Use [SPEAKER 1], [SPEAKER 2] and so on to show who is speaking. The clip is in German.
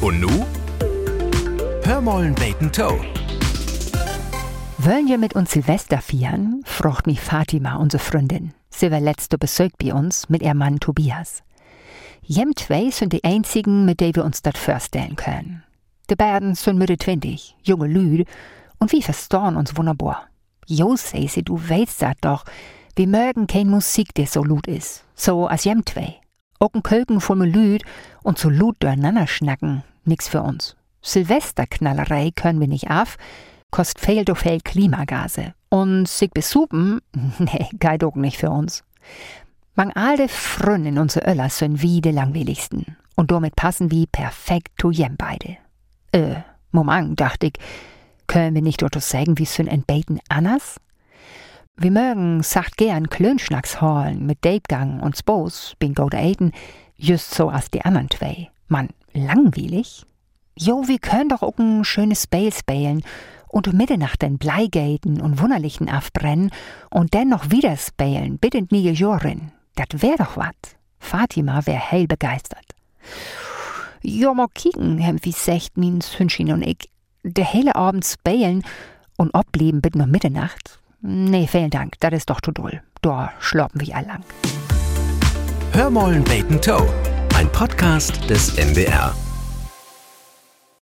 [SPEAKER 1] Und nu? Hör mollen beten Toe.
[SPEAKER 2] Wollen wir mit uns Silvester feiern? fragt mich Fatima, unsere Freundin. Sie war letzte Besuch bei uns mit ihrem Mann Tobias. Jem zwei sind die einzigen, mit denen wir uns das vorstellen können. Die beiden sind Mitte 20, junge Lüd, und wir verstehen uns wunderbar. Jo, sei sie, du weißt das doch. Wir mögen kein Musik, die so lut ist. So als jem zwei. Auch ein Kölken voll Lüd und so lut durcheinander schnacken, nix für uns. Silvesterknallerei können wir nicht auf, kost viel do viel Klimagase. Und sich besupen, nee, auch nicht für uns. Mang alle Frünn in unsere Öller sind wie de langweiligsten. Und damit passen wie perfekt zu jem beide. Äh, Moment, dachte ich, können wir nicht dort sagen, wie sind entbeten Annas? Wir mögen sacht gern Klönschnacks holen mit Dategang und Spos, bin go Aiden, just so als die anderen zwei. Mann, langweilig? Jo, wir können doch auch ein schönes Spiel spielen und um Mitternacht den Bleigaten und Wunderlichen aufbrennen und dann noch wieder spielen, bitte nie Jorin. Dat wär doch wat. Fatima wär hell begeistert. Ja, mal kicken, hem wie secht min Hündchen und ich. Der helle Abend spielen und oblieben bis noch Mitternacht. Nee, vielen Dank, das ist doch zu doll. Da schlafen wir allang.
[SPEAKER 1] Hör mollen beten Toe. Ein Podcast des MDR.